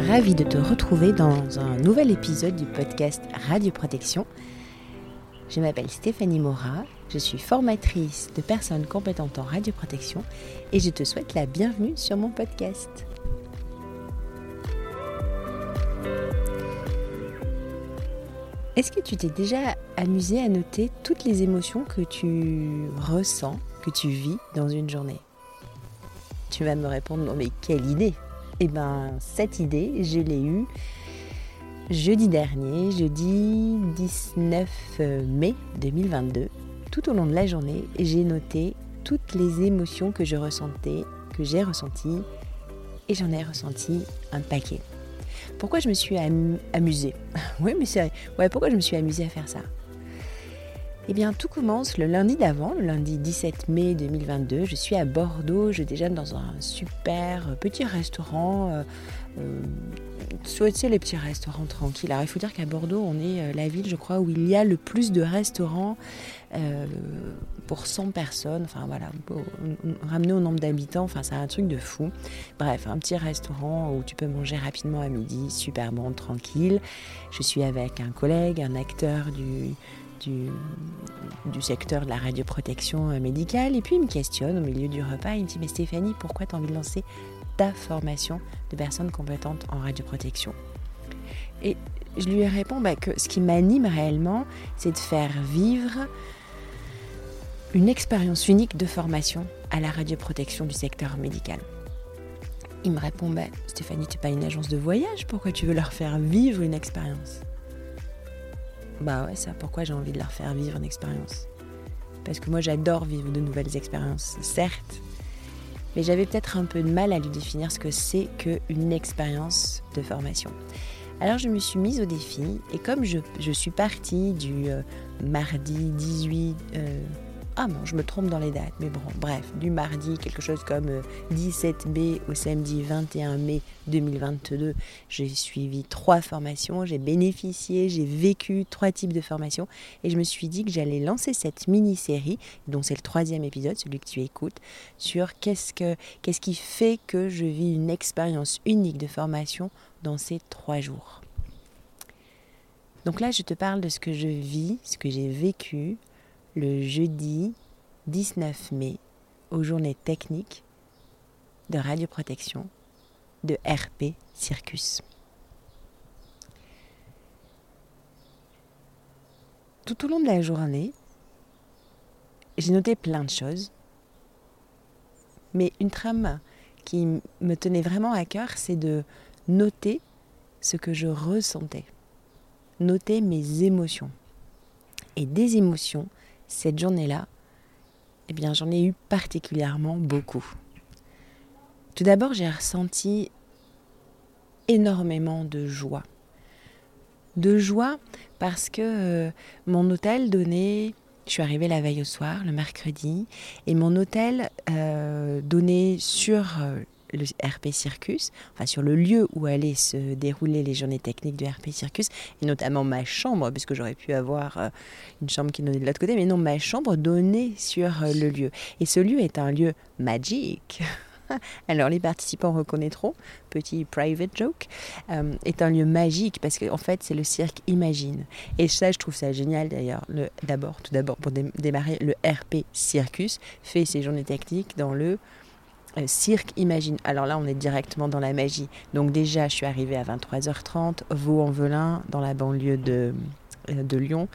ravie de te retrouver dans un nouvel épisode du podcast Radio Protection. Je m'appelle Stéphanie Mora, je suis formatrice de personnes compétentes en radioprotection et je te souhaite la bienvenue sur mon podcast. Est-ce que tu t'es déjà amusé à noter toutes les émotions que tu ressens, que tu vis dans une journée? Tu vas me répondre, non mais quelle idée eh bien, cette idée, je l'ai eue jeudi dernier, jeudi 19 euh, mai 2022. Tout au long de la journée, j'ai noté toutes les émotions que je ressentais, que j'ai ressenties, et j'en ai ressenti un paquet. Pourquoi je me suis amusée? Oui, mais c'est Ouais, pourquoi je me suis amusée à faire ça? Eh bien, tout commence le lundi d'avant, le lundi 17 mai 2022. Je suis à Bordeaux, je déjeune dans un super petit restaurant. Euh, euh, les petits restaurants tranquilles. Alors, il faut dire qu'à Bordeaux, on est euh, la ville, je crois, où il y a le plus de restaurants euh, pour 100 personnes. Enfin, voilà, ramener au nombre d'habitants, enfin, c'est un truc de fou. Bref, un petit restaurant où tu peux manger rapidement à midi, super bon, tranquille. Je suis avec un collègue, un acteur du du, secteur de la radioprotection euh, médicale. Et puis il me questionne au milieu du repas, il me dit Mais Stéphanie, pourquoi tu as envie de lancer ta formation de personnes compétentes en radioprotection? Et je lui réponds bah, que ce qui m'anime réellement, c'est de faire vivre une expérience unique de formation à la radioprotection du secteur médical. Il me répond bah, Stéphanie, tu n'es pas une agence de voyage, pourquoi tu veux leur faire vivre une expérience? Bah ouais, ça, pourquoi j'ai envie de leur faire vivre une expérience? Parce que moi j'adore vivre de nouvelles expériences, certes, mais j'avais peut-être un peu de mal à lui définir ce que c'est qu'une expérience de formation. Alors je me suis mise au défi et comme je, suis partie du euh, mardi 18 ah non, je me trompe dans les dates, mais bon, bref, du mardi, quelque chose comme 17 euh, mai au samedi 21 mai 2022, j'ai suivi trois formations, j'ai bénéficié, j'ai vécu trois types de formations et je me suis dit que j'allais lancer cette mini-série, dont c'est le troisième épisode, celui que tu écoutes, sur qu'est-ce, que, qu'est-ce qui fait que je vis une expérience unique de formation dans ces trois jours. Donc là, je te parle de ce que je vis, ce que j'ai vécu, le jeudi 19 mai aux journées techniques de radioprotection de RP Circus. Tout au long de la journée, j'ai noté plein de choses, mais une trame qui me tenait vraiment à cœur, c'est de noter ce que je ressentais, noter mes émotions. Et des émotions, cette journée-là, eh bien, j'en ai eu particulièrement beaucoup. Tout d'abord, j'ai ressenti énormément de joie. De joie parce que euh, mon hôtel donnait, je suis arrivée la veille au soir, le mercredi, et mon hôtel euh, donnait sur euh, le RP Circus, enfin sur le lieu où allaient se dérouler les journées techniques du RP Circus, et notamment ma chambre, puisque j'aurais pu avoir euh, une chambre qui donnait de l'autre côté, mais non, ma chambre donnait sur euh, le lieu. Et ce lieu est un lieu magique. Alors les participants reconnaîtront, petit private joke, euh, est un lieu magique parce qu'en fait c'est le cirque Imagine. Et ça je trouve ça génial d'ailleurs. D'abord, tout d'abord pour démarrer, le RP Circus fait ses journées techniques dans le euh, cirque Imagine. Alors là, on est directement dans la magie. Donc déjà, je suis arrivée à 23h30, Vaux-en-Velin, dans la banlieue de, euh, de Lyon.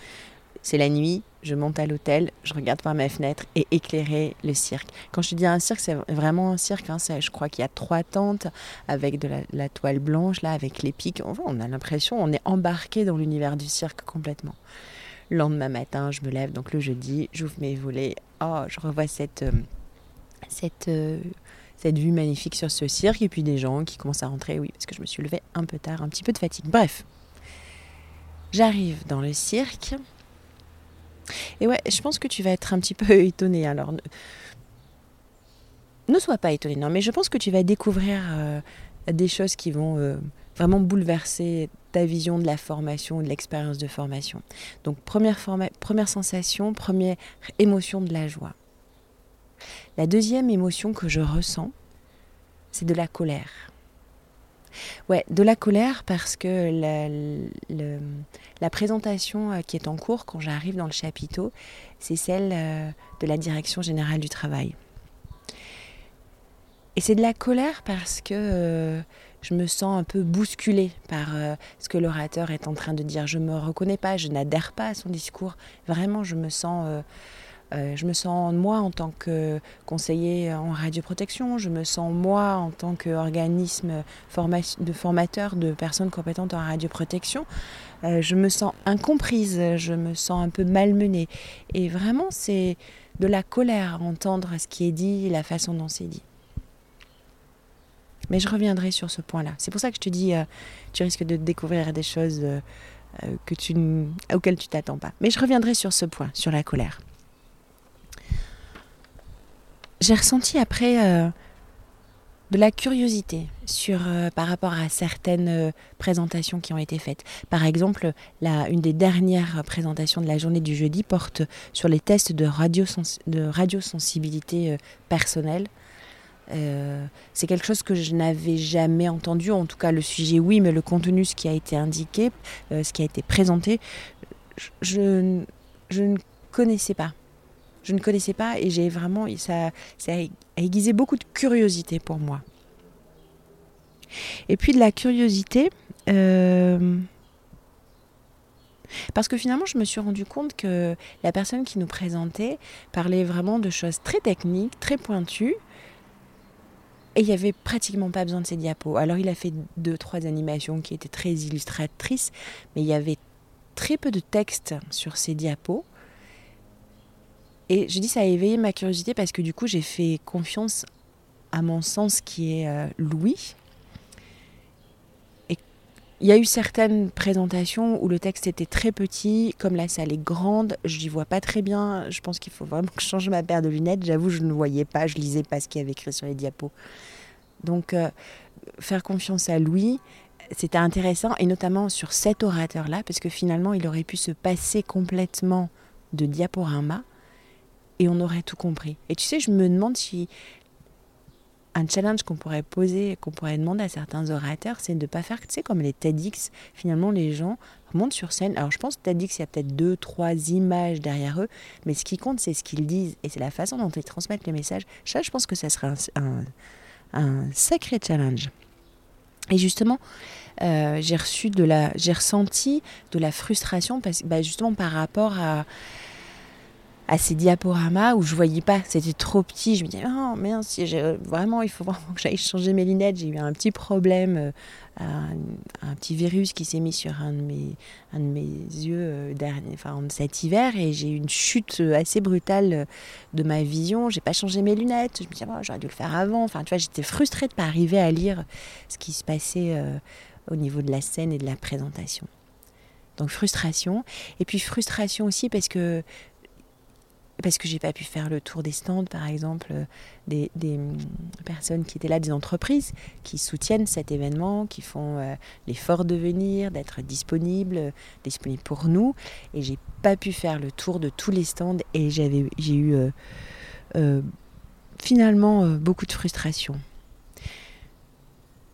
C'est la nuit, je monte à l'hôtel, je regarde par ma fenêtre et éclairer le cirque. Quand je dis un cirque, c'est vraiment un cirque. Hein, je crois qu'il y a trois tentes avec de la, toile blanche, là, avec les pics. On a l'impression, on est embarqué dans l'univers du cirque complètement. Le lendemain matin, je me lève, donc le jeudi, j'ouvre mes volets. Oh, je revois cette, euh, cette cette vue magnifique sur ce cirque et puis des gens qui commencent à rentrer, oui, parce que je me suis levée un peu tard, un petit peu de fatigue. Bref, j'arrive dans le cirque. Et ouais, je pense que tu vas être un petit peu étonné. Alors, ne, sois pas étonné, non, mais je pense que tu vas découvrir euh, des choses qui vont euh, vraiment bouleverser ta vision de la formation, de l'expérience de formation. Donc, première, première sensation, première émotion de la joie. La deuxième émotion que je ressens, c'est de la colère. Ouais, de la colère parce que la, présentation euh, qui est en cours quand j'arrive dans le chapiteau, c'est celle euh, de la direction générale du travail. Et c'est de la colère parce que euh, je me sens un peu bousculée par ce que l'orateur est en train de dire. Je ne me reconnais pas, je n'adhère pas à son discours. Vraiment, je me sens je me sens moi en tant que conseiller en radioprotection, je me sens moi en tant qu'organisme de formateur de personnes compétentes en radioprotection. Euh, je me sens incomprise, je me sens un peu malmenée. Et vraiment, c'est de la colère à entendre ce qui est dit la façon dont c'est dit. Mais je reviendrai sur ce point-là. C'est pour ça que je te dis, euh, tu risques de découvrir des choses que tu, auxquelles tu t'attends pas. Mais je reviendrai sur ce point, sur la colère j'ai ressenti après euh, de la curiosité sur, euh, par rapport à certaines euh, présentations qui ont été faites. Par exemple, la, une des dernières présentations de la journée du jeudi porte sur les tests de, de radiosensibilité personnelle. c'est quelque chose que je n'avais jamais entendu, en tout cas le sujet oui, mais le contenu, ce qui a été indiqué, ce qui a été présenté, je, je ne connaissais pas je ne connaissais pas et j'ai vraiment ça, ça a aiguisé beaucoup de curiosité pour moi. Et puis de la curiosité, euh, parce que finalement je me suis rendu compte que la personne qui nous présentait parlait vraiment de choses très techniques, très pointues, et il n'y avait pratiquement pas besoin de ces diapos. Alors il a fait deux, trois animations qui étaient très illustratrices, mais il y avait très peu de texte sur ces diapos. Et je dis ça a éveillé ma curiosité parce que du coup j'ai fait confiance à mon sens qui est euh, Louis. Et il y a eu certaines présentations où le texte était très petit, comme la salle est grande, je n'y vois pas très bien. Je pense qu'il faut vraiment que je change ma paire de lunettes. J'avoue, je ne voyais pas, je lisais pas ce qu'il y avait écrit sur les diapos. Donc euh, faire confiance à Louis, c'était intéressant, et notamment sur cet orateur-là, parce que finalement il aurait pu se passer complètement de diaporama et on aurait tout compris. Et tu sais, je me demande si un challenge qu'on pourrait poser, qu'on pourrait demander à certains orateurs, c'est de ne pas faire, tu sais, comme les TEDx. Finalement, les gens montent sur scène. Alors, je pense que TEDx, il y a peut-être deux, trois images derrière eux, mais ce qui compte, c'est ce qu'ils disent et c'est la façon dont ils transmettent les messages. Ça, je pense que ça serait un, sacré challenge. Et justement, euh, j'ai reçu de la, j'ai ressenti de la frustration parce, bah, justement par rapport à à ces diaporamas où je voyais pas, c'était trop petit. Je me disais, oh mince, vraiment, il faut vraiment que j'aille changer mes lunettes. J'ai eu un petit problème, euh, un, petit virus qui s'est mis sur un de mes, un de mes yeux euh, dernier, enfin, cet hiver et j'ai eu une chute assez brutale de ma vision. J'ai pas changé mes lunettes. Je me disais, oh, j'aurais dû le faire avant. Enfin, tu vois, j'étais frustrée de pas arriver à lire ce qui se passait euh, au niveau de la scène et de la présentation. Donc frustration. Et puis frustration aussi parce que parce que j'ai pas pu faire le tour des stands, par exemple, euh, des, mm, personnes qui étaient là, des entreprises qui soutiennent cet événement, qui font euh, l'effort de venir, d'être disponibles, disponibles pour nous. Et j'ai pas pu faire le tour de tous les stands et j'avais, j'ai eu euh, finalement beaucoup de frustration.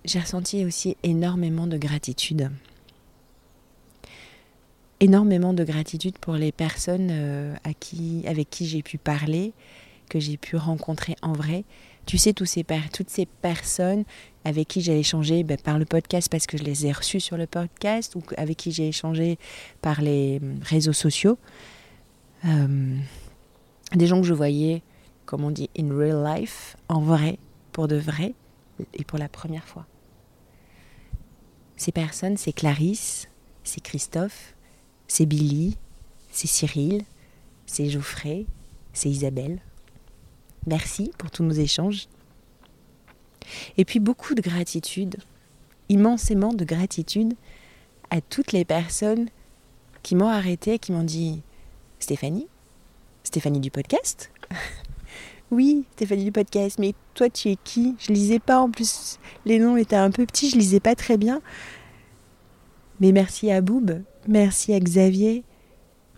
J'ai ressenti aussi énormément de gratitude énormément de gratitude pour les personnes euh, à qui, avec qui j'ai pu parler, que j'ai pu rencontrer en vrai. Tu sais, toutes ces personnes avec qui j'ai échangé ben, par le podcast parce que je les ai reçues sur le podcast ou avec qui j'ai échangé par les hum, réseaux sociaux. Euh, des gens que je voyais, comme on dit, in real life, en vrai, pour de vrai, et pour la première fois. Ces personnes, c'est Clarisse, c'est Christophe, c'est Billy, c'est Cyril, c'est Geoffrey, c'est Isabelle. Merci pour tous nos échanges. Et puis beaucoup de gratitude, immensément de gratitude à toutes les personnes qui m'ont arrêté, qui m'ont dit Stéphanie, Stéphanie du podcast? Oui, Stéphanie du podcast, mais toi tu es qui? Je lisais pas en plus, les noms étaient un peu petits, je lisais pas très bien. Mais merci à Boob, merci à Xavier,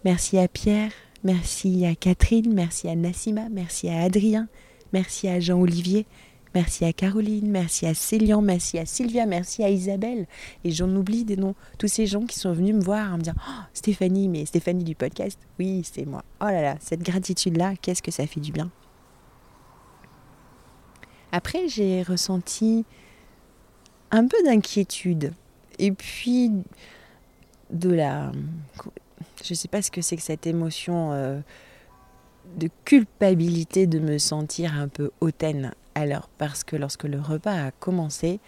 merci à Pierre, merci à Catherine, merci à Nassima, merci à Adrien, merci à Jean-Olivier, merci à Caroline, merci à Célian, merci à Sylvia, merci à Isabelle. Et j'en oublie des noms. Tous ces gens qui sont venus me voir en me disant oh, Stéphanie, mais Stéphanie du podcast, oui, c'est moi. Oh là là, cette gratitude-là, qu'est-ce que ça fait du bien. Après, j'ai ressenti un peu d'inquiétude. Et puis, de la. Je ne sais pas ce que c'est que cette émotion. Euh, de culpabilité de me sentir un peu hautaine. Alors, parce que lorsque le repas a commencé,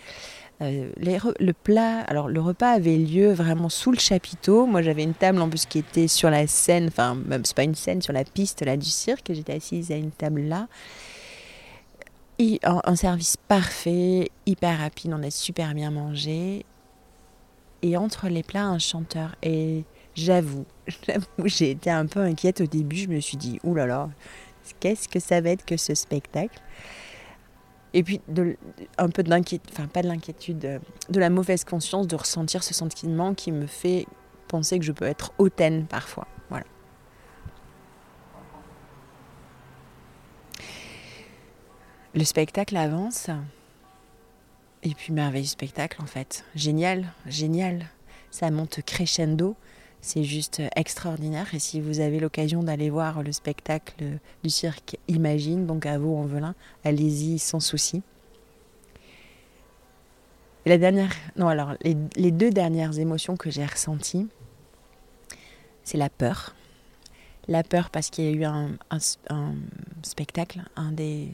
euh, le plat, alors le repas avait lieu vraiment sous le chapiteau. Moi, j'avais une table en plus qui était sur la scène, enfin, même c'est pas une scène, sur la piste là du cirque. J'étais assise à une table là. Et un, service parfait, hyper rapide. On a super bien mangé. Et entre les plats, un chanteur. Et J'avoue, j'avoue, j'ai été un peu inquiète au début. Je me suis dit, oulala, là là, qu'est-ce que ça va être que ce spectacle? Et puis, un peu de l'inquiétude, enfin pas de l'inquiétude, euh, de la mauvaise conscience de ressentir ce sentiment qui me fait penser que je peux être hautaine parfois. Voilà. Le spectacle avance. Et puis merveilleux spectacle en fait. Génial, génial. Ça monte crescendo. C'est juste extraordinaire. Et si vous avez l'occasion d'aller voir le spectacle du cirque Imagine, donc à Vaux-en-Velin, allez-y sans souci. la dernière, non alors les, deux dernières émotions que j'ai ressenties, c'est la peur. La peur parce qu'il y a eu un spectacle, un des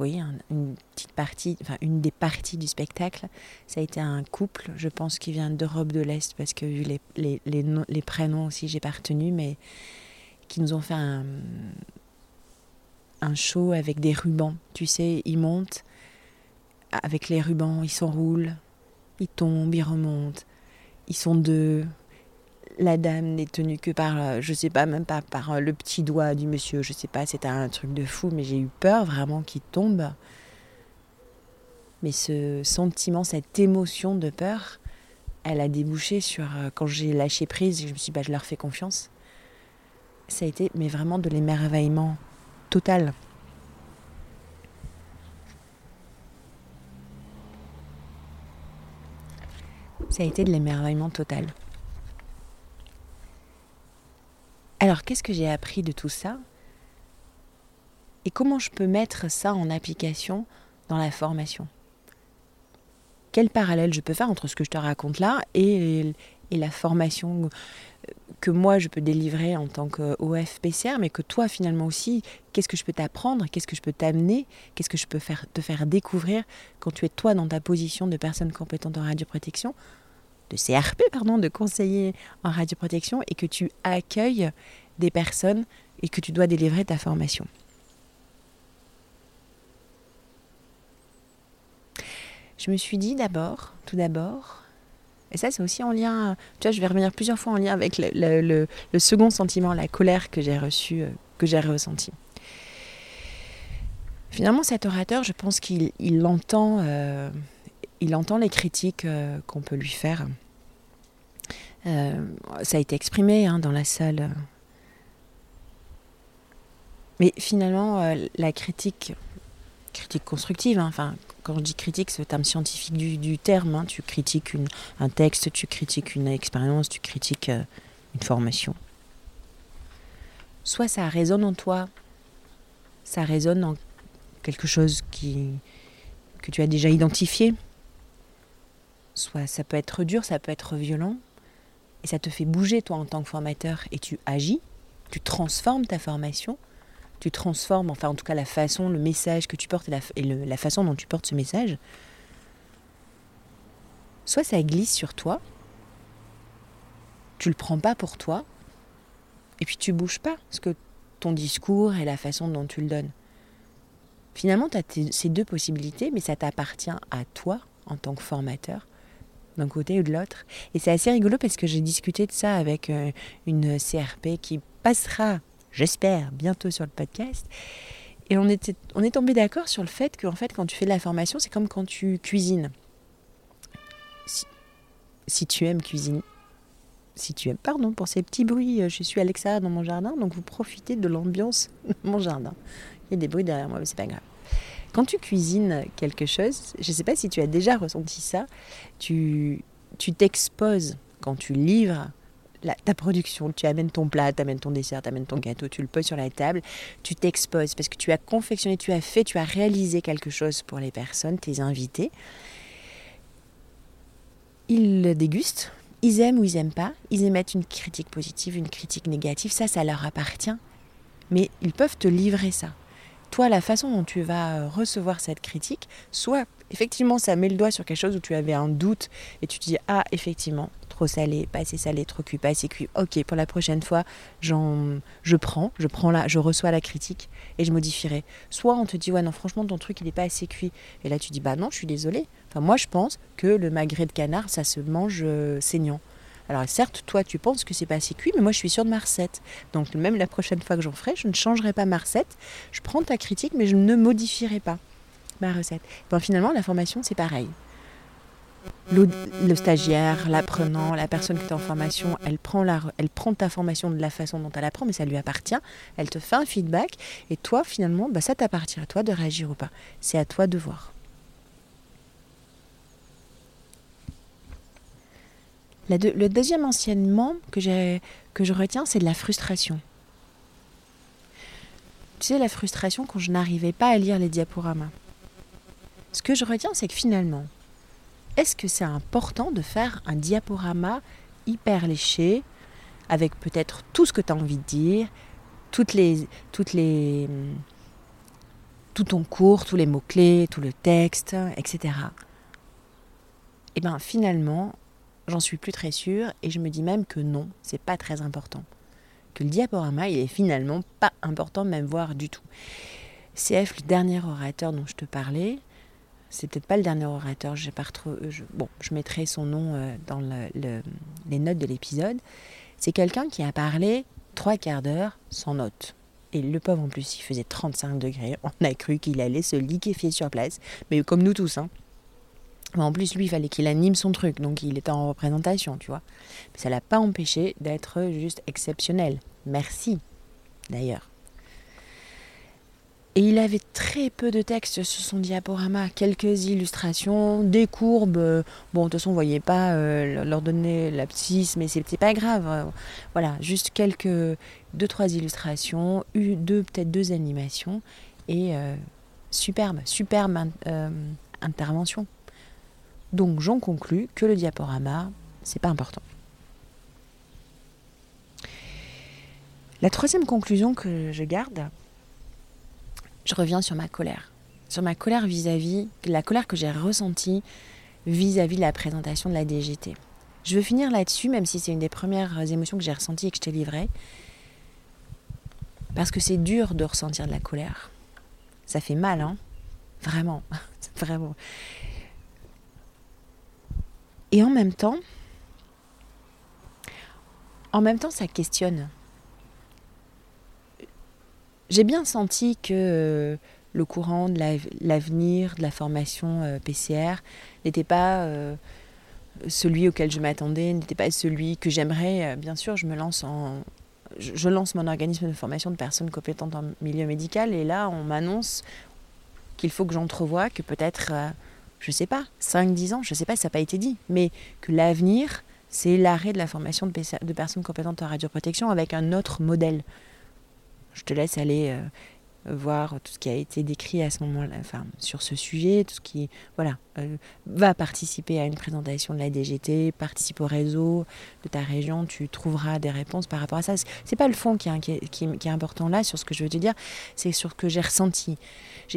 oui, une petite partie, enfin une des parties du spectacle, ça a été un couple, je pense, qui vient d'Europe de l'Est, parce que vu les, les, les, prénoms aussi, j'ai pas retenu, mais qui nous ont fait un, un show avec des rubans. Tu sais, ils montent. Avec les rubans, ils s'enroulent, ils tombent, ils remontent, ils sont deux, la dame n'est tenue que par, euh, je sais pas, même pas par euh, le petit doigt du monsieur, je sais pas, c'était un truc de fou, mais j'ai eu peur vraiment qu'il tombe. Mais ce sentiment, cette émotion de peur, elle a débouché sur euh, quand j'ai lâché prise, je me suis dit, bah, je leur fais confiance. Ça a été, mais vraiment de l'émerveillement total. Ça a été de l'émerveillement total. Alors, qu'est-ce que j'ai appris de tout ça? Et comment je peux mettre ça en application dans la formation? Quel parallèle je peux faire entre ce que je te raconte là et, la formation que moi je peux délivrer en tant qu'OF-PCR, mais que toi finalement aussi, qu'est-ce que je peux t'apprendre, qu'est-ce que je peux t'amener, qu'est-ce que je peux te faire découvrir quand tu es toi dans ta position de personne compétente en radioprotection? De CRP, pardon, de conseiller en radioprotection et que tu accueilles des personnes et que tu dois délivrer ta formation. Je me suis dit d'abord, tout d'abord, et ça c'est aussi en lien, tu vois, je vais revenir plusieurs fois en lien avec le, second sentiment, la colère que j'ai reçue, euh, que j'ai ressenti. Finalement, cet orateur, je pense qu'il entend, euh, il entend les critiques euh, qu'on peut lui faire. Euh, ça a été exprimé hein, dans la salle. Mais finalement, euh, la critique, critique constructive, hein, enfin, quand je dis critique, c'est le terme scientifique du, terme. Hein, tu critiques un texte, tu critiques une expérience, tu critiques une formation. Soit ça résonne en toi, ça résonne en quelque chose que tu as déjà identifié, Soit ça peut être dur, ça peut être violent, et ça te fait bouger toi en tant que formateur, et tu agis, tu transformes ta formation, tu transformes, enfin en tout cas la façon, le message que tu portes et la, façon dont tu portes ce message. Soit ça glisse sur toi, tu le prends pas pour toi, et puis tu bouges pas, parce que ton discours et la façon dont tu le donnes. Finalement, tu as ces deux possibilités, mais ça t'appartient à toi en tant que formateur d'un côté ou de l'autre. Et c'est assez rigolo parce que j'ai discuté de ça avec euh, une CRP qui passera, j'espère, bientôt sur le podcast. Et on, était, on est tombé d'accord sur le fait qu'en fait, quand tu fais de la formation, c'est comme quand tu cuisines. Si, tu aimes cuisiner, si tu aimes, pardon pour ces petits bruits, euh, je suis à l'extérieur dans mon jardin, donc vous profitez de l'ambiance de mon jardin. Il y a des bruits derrière moi, mais c'est pas grave. Quand tu cuisines quelque chose, je ne sais pas si tu as déjà ressenti ça, tu t'exposes quand tu livres ta production, tu amènes ton plat, tu amènes ton dessert, tu amènes ton gâteau, tu le poses sur la table, tu t'exposes parce que tu as confectionné, tu as fait, tu as réalisé quelque chose pour les personnes, tes invités. Ils le dégustent, ils aiment ou ils n'aiment pas, ils émettent une critique positive, une critique négative, ça, ça leur appartient. Mais ils peuvent te livrer ça toi, la façon dont tu vas euh, recevoir cette critique, soit effectivement ça met le doigt sur quelque chose où tu avais un doute et tu te dis ah effectivement trop salé, pas assez salé, trop cuit, pas assez cuit. Ok, pour la prochaine fois, je prends, je prends là, je reçois la critique et je modifierai. Soit on te dit ouais non franchement ton truc il n'est pas assez cuit et là tu dis bah non je suis désolée. Enfin moi je pense que le magret de canard ça se mange euh, saignant. Alors certes, toi tu penses que c'est pas assez cuit, mais moi je suis sûre de ma recette. Donc même la prochaine fois que j'en ferai, je ne changerai pas ma recette. Je prends ta critique, mais je ne modifierai pas ma recette. Bon, finalement, la formation c'est pareil. Le, stagiaire, l'apprenant, la personne qui est en formation, elle prend, la, elle prend ta formation de la façon dont elle apprend, mais ça lui appartient. Elle te fait un feedback et toi, finalement, bah, ça t'appartient à toi de réagir ou pas. C'est à toi de voir. Le deuxième enseignement que, que je retiens, c'est de la frustration. Tu sais, la frustration quand je n'arrivais pas à lire les diaporamas. Ce que je retiens, c'est que finalement, est-ce que c'est important de faire un diaporama hyper léché, avec peut-être tout ce que tu as envie de dire, toutes les, tout ton cours, tous les mots-clés, tout le texte, etc. Et eh bien finalement, J'en suis plus très sûre et je me dis même que non, c'est pas très important. Que le diaporama, il est finalement pas important, même voir du tout. CF, le dernier orateur dont je te parlais, c'est peut-être pas le dernier orateur, j'ai pas je, bon, je mettrai son nom euh, dans les notes de l'épisode. C'est quelqu'un qui a parlé trois quarts d'heure sans notes. Et le pauvre en plus, il faisait 35 degrés. On a cru qu'il allait se liquéfier sur place. Mais comme nous tous, hein en plus, lui, il fallait qu'il anime son truc, donc il était en représentation, tu vois. Mais ça l'a pas empêché d'être juste exceptionnel. Merci, d'ailleurs. Et il avait très peu de texte sur son diaporama, quelques illustrations, des courbes. Bon, de toute façon, on voyait pas euh, leur donner l'abscisse, mais c'était pas grave. Voilà, juste quelques, deux, trois illustrations, deux, peut-être deux animations, et euh, superbe, superbe euh, intervention. Donc j'en conclus que le diaporama, c'est pas important. La troisième conclusion que je garde, je reviens sur ma colère. Sur ma colère vis-à-vis, la colère que j'ai ressentie vis-à-vis de la présentation de la DGT. Je veux finir là-dessus, même si c'est une des premières émotions que j'ai ressenties et que je t'ai livrées. Parce que c'est dur de ressentir de la colère. Ça fait mal, hein Vraiment. Vraiment. Et en même temps, en même temps, ça questionne. J'ai bien senti que euh, le courant de l'avenir de la formation euh, PCR n'était pas euh, celui auquel je m'attendais, n'était pas celui que j'aimerais. Bien sûr, je me lance en, je lance mon organisme de formation de personnes compétentes en milieu médical et là, on m'annonce qu'il faut que j'entrevoie que peut-être je sais pas, 5-10 ans, je sais pas, ça n'a pas été dit, mais que l'avenir, c'est l'arrêt de la formation de, personnes compétentes en radioprotection avec un autre modèle. Je te laisse aller euh, voir tout ce qui a été décrit à ce moment-là, enfin, sur ce sujet, tout ce qui, voilà, euh, va participer à une présentation de la DGT, participe au réseau de ta région, tu trouveras des réponses par rapport à ça. C'est pas le fond qui est, important là, sur ce que je veux te dire, c'est sur ce que j'ai ressenti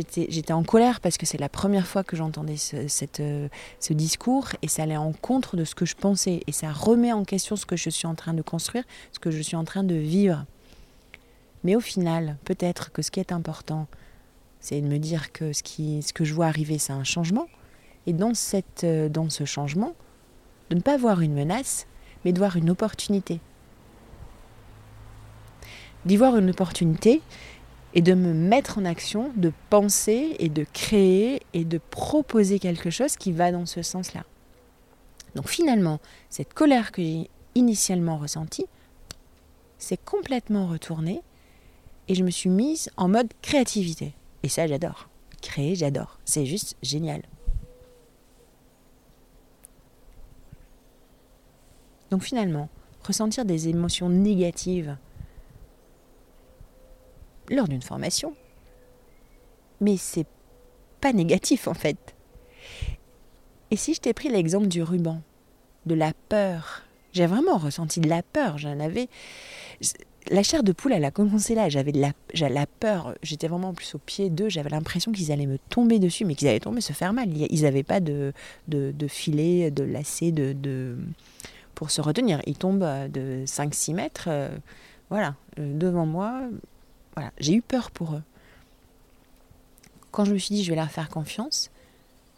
j'étais en colère parce que c'est la première fois que j'entendais ce, euh, ce discours et ça allait en contre de ce que je pensais et ça remet en question ce que je suis en train de construire, ce que je suis en train de vivre. Mais au final, peut-être que ce qui est important, c'est de me dire que ce, que je vois arriver, c'est un changement. Et dans, euh, dans ce changement, de ne pas voir une menace, mais de voir une opportunité. D'y voir une opportunité, et de me mettre en action, de penser et de créer et de proposer quelque chose qui va dans ce sens-là. Donc finalement, cette colère que j'ai initialement ressentie s'est complètement retournée et je me suis mise en mode créativité. Et ça, j'adore. créer, j'adore. C'est juste génial. Donc finalement, ressentir des émotions négatives lors d'une formation, mais c'est pas négatif en fait. Et si je t'ai pris l'exemple du ruban, de la peur, j'ai vraiment ressenti de la peur, j'en avais la chair de poule, elle a commencé là. J'avais la, la peur. J'étais vraiment en plus au pied d'eux. J'avais l'impression qu'ils allaient me tomber dessus, mais qu'ils allaient tomber, se faire mal. Ils n'avaient pas de, de, de, filet, de lacet, de, de, pour se retenir. Ils tombent de 5-6 mètres. Euh, voilà, euh, devant moi. Voilà, j'ai eu peur pour eux. Quand je me suis dit, je vais leur faire confiance,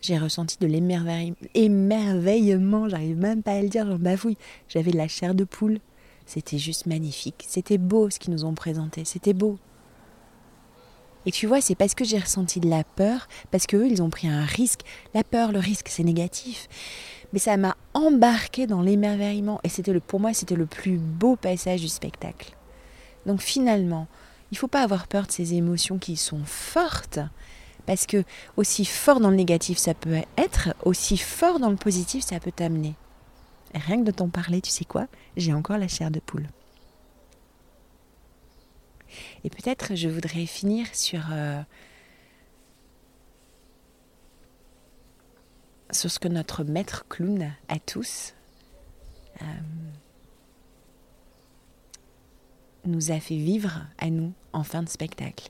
j'ai ressenti de l'émerveillement, j'arrive même pas à le dire, j'en bafouille. J'avais de la chair de poule, c'était juste magnifique, c'était beau ce qu'ils nous ont présenté, c'était beau. Et tu vois, c'est parce que j'ai ressenti de la peur, parce qu'eux, ils ont pris un risque. La peur, le risque, c'est négatif. Mais ça m'a embarqué dans l'émerveillement. Et c'était pour moi, c'était le plus beau passage du spectacle. Donc finalement, il ne faut pas avoir peur de ces émotions qui sont fortes, parce que aussi fort dans le négatif ça peut être, aussi fort dans le positif ça peut t'amener. Rien que de t'en parler, tu sais quoi? J'ai encore la chair de poule. Et peut-être je voudrais finir sur, euh, ce que notre maître clown à tous euh, nous a fait vivre à nous en fin de spectacle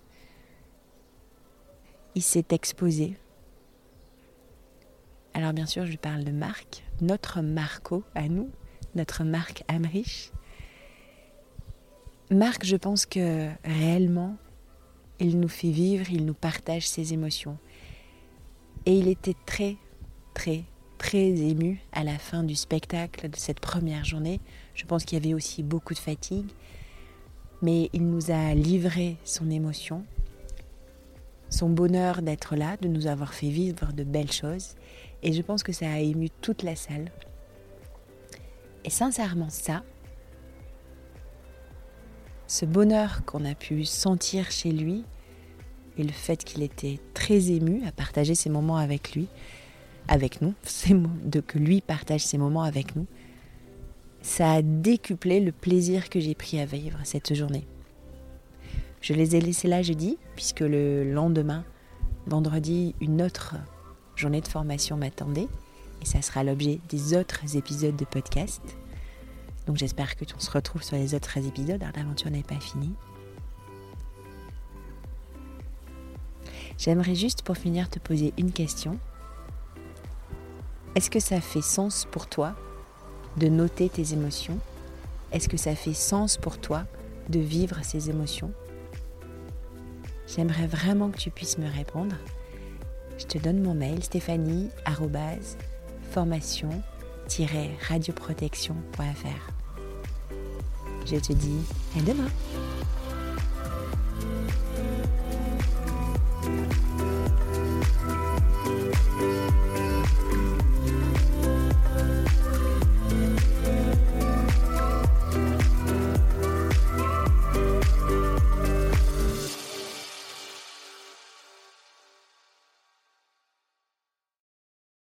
il s'est exposé. Alors bien sûr, je parle de Marc, notre Marco à nous, notre Marc Amrich. Marc, je pense que réellement, il nous fait vivre, il nous partage ses émotions. Et il était très, très, très ému à la fin du spectacle de cette première journée. Je pense qu'il y avait aussi beaucoup de fatigue. Mais il nous a livré son émotion son bonheur d'être là, de nous avoir fait vivre de belles choses. Et je pense que ça a ému toute la salle. Et sincèrement, ça, ce bonheur qu'on a pu sentir chez lui, et le fait qu'il était très ému à partager ces moments avec lui, avec nous, de que lui partage ces moments avec nous, ça a décuplé le plaisir que j'ai pris à vivre cette journée. Je les ai laissés là jeudi, puisque le lendemain, vendredi, une autre journée de formation m'attendait. Et ça sera l'objet des autres épisodes de podcast. Donc j'espère que tu se retrouve sur les autres épisodes, l'aventure n'est pas finie. J'aimerais juste pour finir te poser une question. Est-ce que ça fait sens pour toi de noter tes émotions? Est-ce que ça fait sens pour toi de vivre ces émotions? J'aimerais vraiment que tu puisses me répondre. Je te donne mon mail stéphanie formation radioprotection.fr. Je te dis à demain.